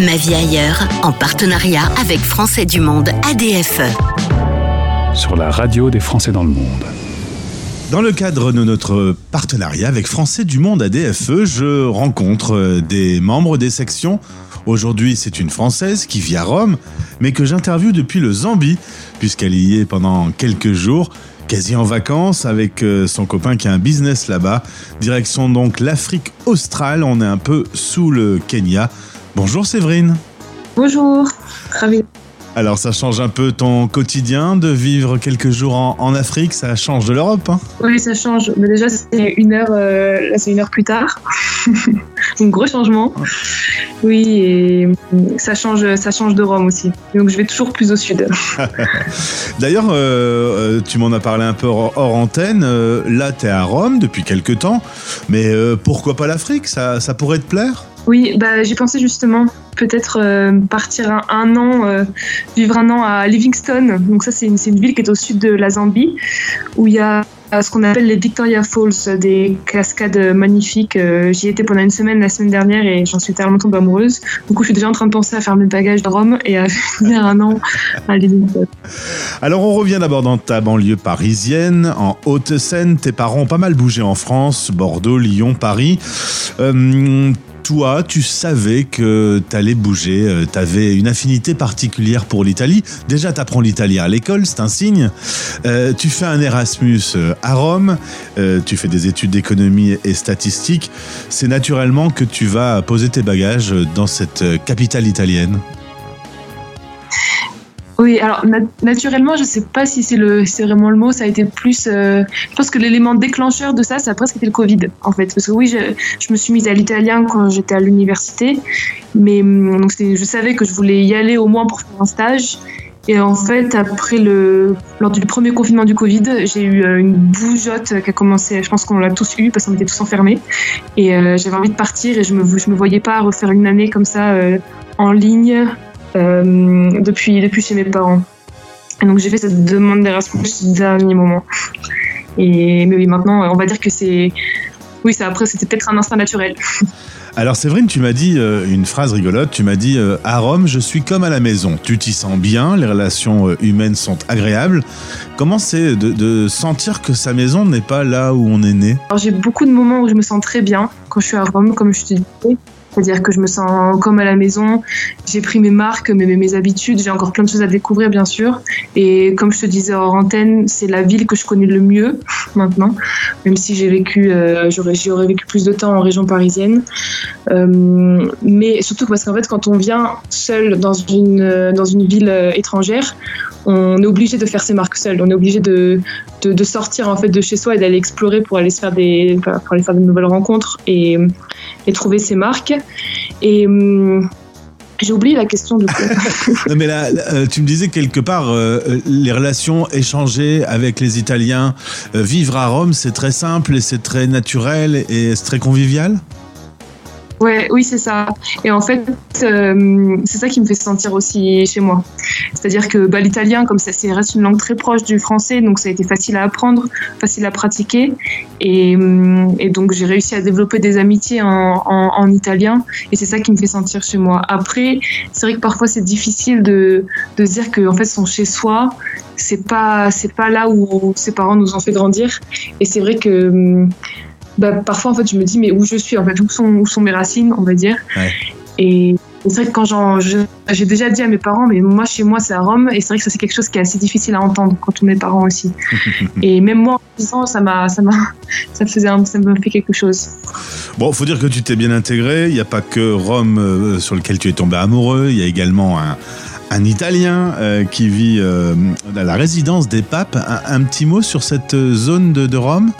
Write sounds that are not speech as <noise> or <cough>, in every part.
Ma vie ailleurs, en partenariat avec Français du Monde ADFE. Sur la radio des Français dans le monde. Dans le cadre de notre partenariat avec Français du Monde ADFE, je rencontre des membres des sections. Aujourd'hui, c'est une Française qui vit à Rome, mais que j'interviewe depuis le Zambie, puisqu'elle y est pendant quelques jours quasi en vacances avec son copain qui a un business là-bas. Direction donc l'Afrique australe, on est un peu sous le Kenya. Bonjour Séverine. Bonjour, ravi. Alors ça change un peu ton quotidien de vivre quelques jours en, Afrique, ça change de l'Europe hein? Oui, ça change. Mais déjà c'est une heure, euh, là c'est une heure plus tard. <laughs> un gros changement. Oui, et ça change, ça change de Rome aussi. Donc je vais toujours plus au sud. <laughs> D'ailleurs, euh, euh, tu m'en as parlé un peu hors, antenne. là, tu es à Rome depuis quelques temps, mais pourquoi pas l'Afrique? Ça, ça pourrait te plaire? Oui, bah, j'ai pensé justement peut-être euh, partir un, an, euh, vivre un an à Livingstone. Donc ça, c'est une, ville qui est au sud de la Zambie, où il y a ce qu'on appelle les Victoria Falls, des cascades magnifiques. Euh, j'y étais pendant une semaine la semaine dernière et j'en suis tellement tombée amoureuse. Du coup, je suis déjà en train de penser à faire mes bagages de Rome et à <laughs> venir un an à Livingstone. Alors, on revient d'abord dans ta banlieue parisienne, en Haute-Seine. Tes parents ont pas mal bougé en France, Bordeaux, Lyon, Paris toi, tu savais que tu allais bouger, euh, tu avais une affinité particulière pour l'Italie. Déjà, tu apprends l'italien à l'école, c'est un signe. Euh, tu fais un Erasmus euh, à Rome, tu fais des études d'économie et statistiques. C'est naturellement que tu vas poser tes bagages dans cette capitale italienne. Oui, alors naturellement, je ne sais pas si c'est vraiment le mot. Ça a été plus. Euh, je pense que l'élément déclencheur de ça, ça a presque été le Covid, en fait. Parce que oui, je, je me suis mise à l'italien quand j'étais à l'université, mais hum, donc je savais que je voulais y aller au moins pour faire un stage. Et en fait, après le, lors du premier confinement du Covid, j'ai eu euh, une bougeotte qui a commencé. Je pense qu'on l'a tous eu parce qu'on était tous enfermés. Et euh, j'avais envie de partir et je me, je me voyais pas refaire une année comme ça en ligne depuis, depuis chez mes parents. Et donc j'ai fait cette demande d'Erasmus au dernier moment. Et, mais oui, maintenant, on va dire que c'est. Oui, ça, après, c'était peut-être un instinct naturel. <laughs> Alors Séverine, tu m'as dit euh, une phrase rigolote, tu m'as dit euh, à Rome, je suis comme à la maison. Tu t'y sens bien, les relations humaines sont agréables. Comment c'est de, de, sentir que sa maison n'est pas là où on est né? J'ai beaucoup de moments où je me sens très bien quand je suis à Rome, comme je te disais. C'est-à-dire que je me sens comme à la maison. J'ai pris mes marques, mes, mes habitudes. J'ai encore plein de choses à découvrir, bien sûr. Et comme je te disais hors antenne, c'est la ville que je connais le mieux maintenant. Même si j'ai vécu, euh, j'aurais, j'aurais vécu plus de temps en région parisienne. Euh, mais surtout parce qu'en fait, quand on vient seul dans une, dans une ville euh, étrangère, on est obligé de faire ses marques seul. On est obligé de, de, sortir en fait de chez soi et d'aller explorer pour aller se faire des, pour aller faire de nouvelles rencontres et, et trouver ses marques. Et hum, j'ai oublié la question du coup. <laughs> mais là, euh, tu me disais quelque part euh, les relations échangées avec les Italiens, euh, vivre à Rome, c'est très simple et c'est très naturel et c'est très convivial? Ouais, oui, c'est ça. Et en fait, euh, c'est ça qui me fait sentir aussi chez moi. C'est-à-dire que bah, l'italien, comme ça, c'est reste une langue très proche du français, donc ça a été facile à apprendre, facile à pratiquer. Et, euh, donc j'ai réussi à développer des amitiés en, en, en italien, et c'est ça qui me fait sentir chez moi. Après, c'est vrai que parfois c'est difficile de, de dire qu'en fait, son chez soi, c'est pas c'est pas là où ses parents nous ont fait grandir. Et c'est vrai que bah, parfois en fait je me dis mais où je suis en fait où sont, où sont mes racines on va dire. Et c'est vrai que quand j'ai déjà dit à mes parents mais moi chez moi c'est à Rome et c'est vrai que ça c'est quelque chose qui est assez difficile à entendre quand on est parents aussi. <laughs> Et même moi en disant ça m'a ça m'a <laughs> ça faisait ça me fait quelque chose. Bon faut dire que tu t'es bien intégré. Il n'y a pas que Rome euh, sur lequel tu es tombé amoureux. Il y a également un un Italien euh, qui vit euh, à la résidence des papes. Un, petit mot sur cette zone de, de Rome?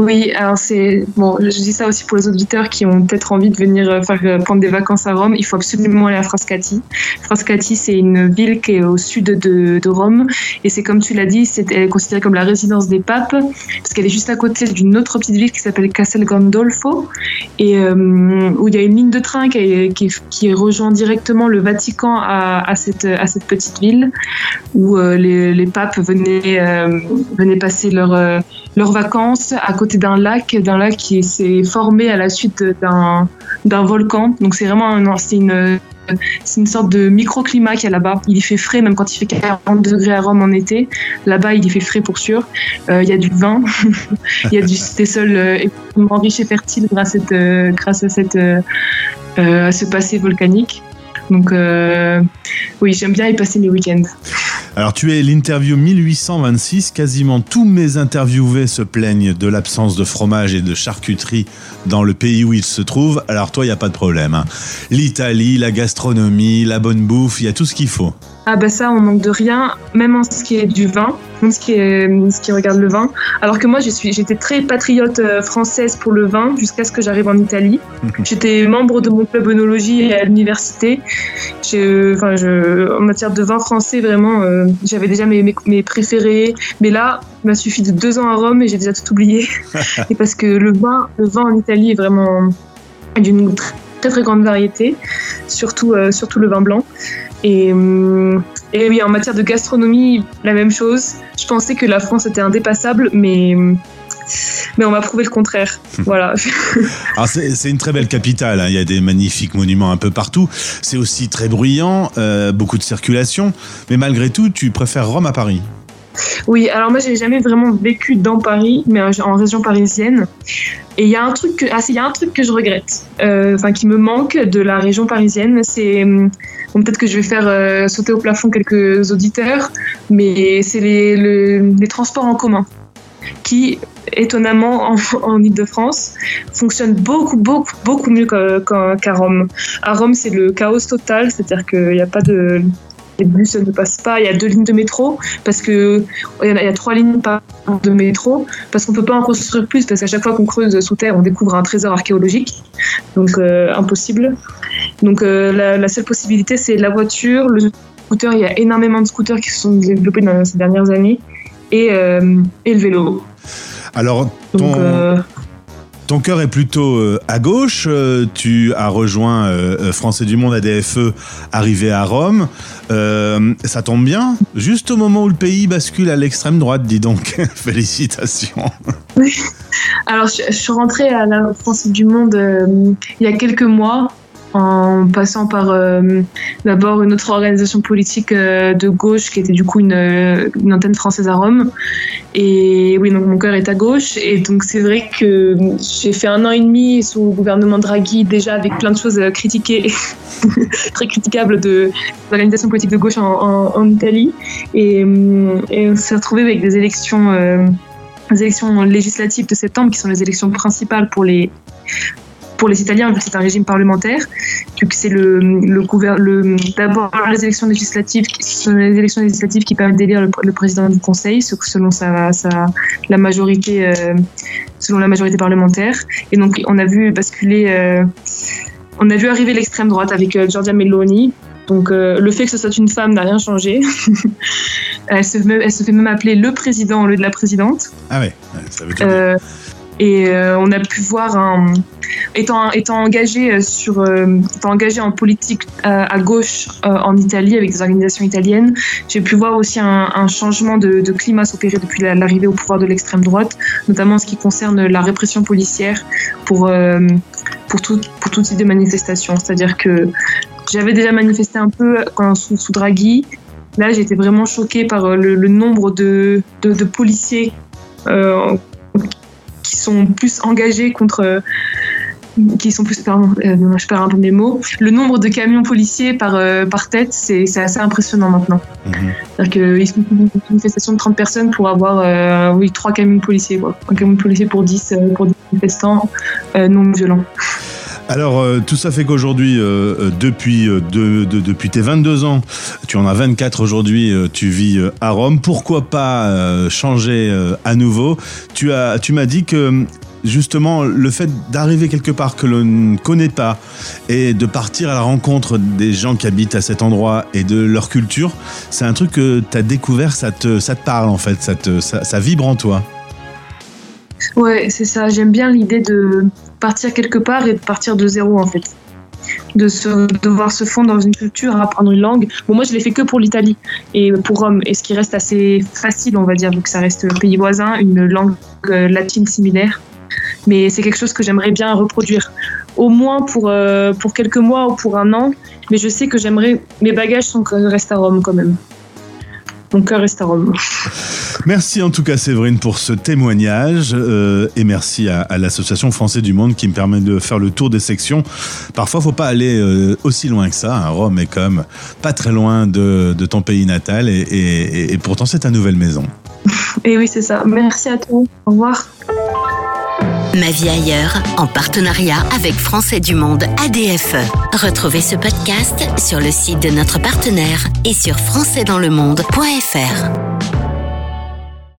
Oui, alors c'est bon, je dis ça aussi pour les auditeurs qui ont peut-être envie de venir euh, faire euh, prendre des vacances à Rome. Il faut absolument aller à Frascati. Frascati, c'est une ville qui est au sud de, Rome et c'est comme tu l'as dit, c'est elle est considérée comme la résidence des papes parce qu'elle est juste à côté d'une autre petite ville qui s'appelle Castel Gandolfo et euh, où il y a une ligne de train qui, qui, qui rejoint directement le Vatican à, à, cette à cette petite ville où les, les, papes venaient venaient passer leur leurs vacances à côté d'un lac, d'un lac qui s'est formé à la suite d'un volcan. Donc c'est vraiment un, une, c'est une sorte de microclimat qu'il y a là-bas. Il y fait frais, même quand il fait 40 degrés à Rome en été. Là-bas, il y fait frais pour sûr. il y a du vin, <laughs> il y a du des sols extrêmement riches et fertiles grâce à cette, grâce à cette, à ce passé volcanique. Donc, oui, j'aime bien y passer mes week-ends. Alors tu es l'interview 1826, quasiment tous mes interviewés se plaignent de l'absence de fromage et de charcuterie dans le pays où ils se trouvent, alors toi il n'y a pas de problème. Hein. L'Italie, la gastronomie, la bonne bouffe, il y a tout ce qu'il faut. Ah bah ça, on manque de rien, même en ce qui est du vin, même ce qui, est, ce qui regarde le vin. Alors que moi, j'étais très patriote euh, française pour le vin jusqu'à ce que j'arrive en Italie. Mhm. J'étais membre de mon club œnologie à l'université. Enfin, je, en matière de vin français, vraiment, euh, j'avais déjà mes, mes, préférés. Mais là, il m'a suffi de deux ans à Rome et j'ai déjà tout oublié. <laughs> et parce que le vin, le vin en Italie est vraiment d'une très très grande variété, surtout, euh, surtout le vin blanc. Et, euh, et, oui, en matière de gastronomie, la même chose. Je pensais que la France était indépassable, mais, mais on m'a prouvé le contraire. <laughs> voilà. Alors c'est une très belle capitale, hein. il y a des magnifiques monuments un peu partout. C'est aussi très bruyant, euh, beaucoup de circulation. Mais malgré tout, tu préfères Rome à Paris? Oui, alors moi j'ai jamais vraiment vécu dans Paris, mais en région parisienne. Et il y a un truc que, ah, il y a un truc que je regrette, euh, enfin qui me manque de la région parisienne, c'est bon, peut-être que je vais faire euh, sauter au plafond quelques auditeurs, mais c'est les, les, transports en commun qui, étonnamment, en, <laughs> en Ile-de-France, fonctionnent beaucoup, beaucoup, beaucoup mieux qu'à Rome. À Rome, c'est le chaos total, c'est-à-dire qu'il n'y a pas de les bus ne passent pas. Il y a deux lignes de métro parce que il y, a, trois lignes de métro parce qu'on peut pas en construire plus parce qu'à chaque fois qu'on creuse sous terre, on découvre un trésor archéologique. Donc euh, impossible. Donc euh, la, seule possibilité c'est la voiture, le scooter. Il y a énormément de scooters qui se sont développés dans ces dernières années et, euh, et le vélo. Alors ton, ton cœur est plutôt euh, à gauche. Euh, tu as rejoint euh, Français du Monde ADFE, arrivé à Rome. ça tombe bien, juste au moment où le pays bascule à l'extrême droite, dis donc. <laughs> Félicitations. <laughs> Alors, je, suis rentrée à la Français du Monde il y a quelques mois en passant par euh, d'abord une autre organisation politique euh, de gauche qui était du coup une, euh, une, antenne française à Rome. Et oui, donc mon cœur est à gauche. Et donc c'est vrai que j'ai fait un an et demi sous le gouvernement Draghi déjà avec plein de choses critiquées, <laughs> très critiquables de l'organisation politique de gauche en, Italie. Et, on s'est retrouvé avec des élections. des élections législatives de septembre, qui sont les élections principales pour les, pour les Italiens, vu que c'est un régime parlementaire, vu que c'est le, le, le d'abord les élections législatives, sont les élections législatives qui permettent d'élire le, président du Conseil, selon sa, sa la majorité, euh, selon la majorité parlementaire. Et donc on a vu basculer, euh, on a vu arriver l'extrême droite avec euh, Giorgia Meloni. Donc le fait que ce soit une femme n'a rien changé. <laughs> elle, se, elle se fait même appeler le président au lieu de la présidente. Ah ouais, ça veut dire. Et on a pu voir un, étant, étant, engagé euh, sur, euh, étant engagé en politique euh, à gauche en Italie avec des organisations italiennes, j'ai pu voir aussi un, changement de, climat s'opérer depuis l'arrivée au pouvoir de l'extrême droite, notamment en ce qui concerne la répression policière pour, pour, tout, pour tout type de manifestation. C'est-à-dire que j'avais déjà manifesté un peu sous, Draghi. Là, j'étais vraiment choquée par le, nombre de policiers qui sont plus engagés contre qui sont plus, pardon, euh, je perds un peu mes mots. Le nombre de camions policiers par, euh, par tête, c'est assez impressionnant maintenant. Mhm. C'est-à-dire qu'ils font une manifestation de 30 personnes pour avoir, euh, oui, 3 camions policiers, quoi. Un camion policier pour 10, pour 10 manifestants non violents. Alors, tout ça fait qu'aujourd'hui, depuis, de, depuis tes 22 ans, tu en as 24 aujourd'hui, tu vis à Rome. Pourquoi pas changer à nouveau? Tu as, tu m'as dit que justement le fait d'arriver quelque part que l'on ne connaît pas et de partir à la rencontre des gens qui habitent à cet endroit et de leur culture, c'est un truc que tu as découvert, ça te, ça te parle en fait, ça, te, ça, vibre en toi. Ouais, c'est ça. J'aime bien l'idée de partir quelque part et de partir de zéro en fait. De se, devoir se fondre dans une culture, apprendre une langue. Bon, moi, je l'ai fait que pour l'Italie et pour Rome. Et ce qui reste assez facile, on va dire, vu que ça reste pays voisin, une langue euh, latine similaire. Mais c'est quelque chose que j'aimerais bien reproduire, au moins pour, euh, pour quelques mois ou pour un an. Mais je sais que j'aimerais. Mes bagages sont, restent à Rome quand même. Mon cœur reste à Rome. Merci en tout cas Séverine pour ce témoignage euh, et merci à, l'Association Français du Monde qui me permet de faire le tour des sections. Parfois, faut pas aller euh, aussi loin que ça. Hein. Rome est comme pas très loin de, ton pays natal et, et pourtant c'est ta nouvelle maison. Et oui, c'est ça. Merci à toi. Au revoir. Ma vie ailleurs, en partenariat avec Français du Monde ADFE. Retrouvez ce podcast sur le site de notre partenaire et sur françaisdanslemonde.fr.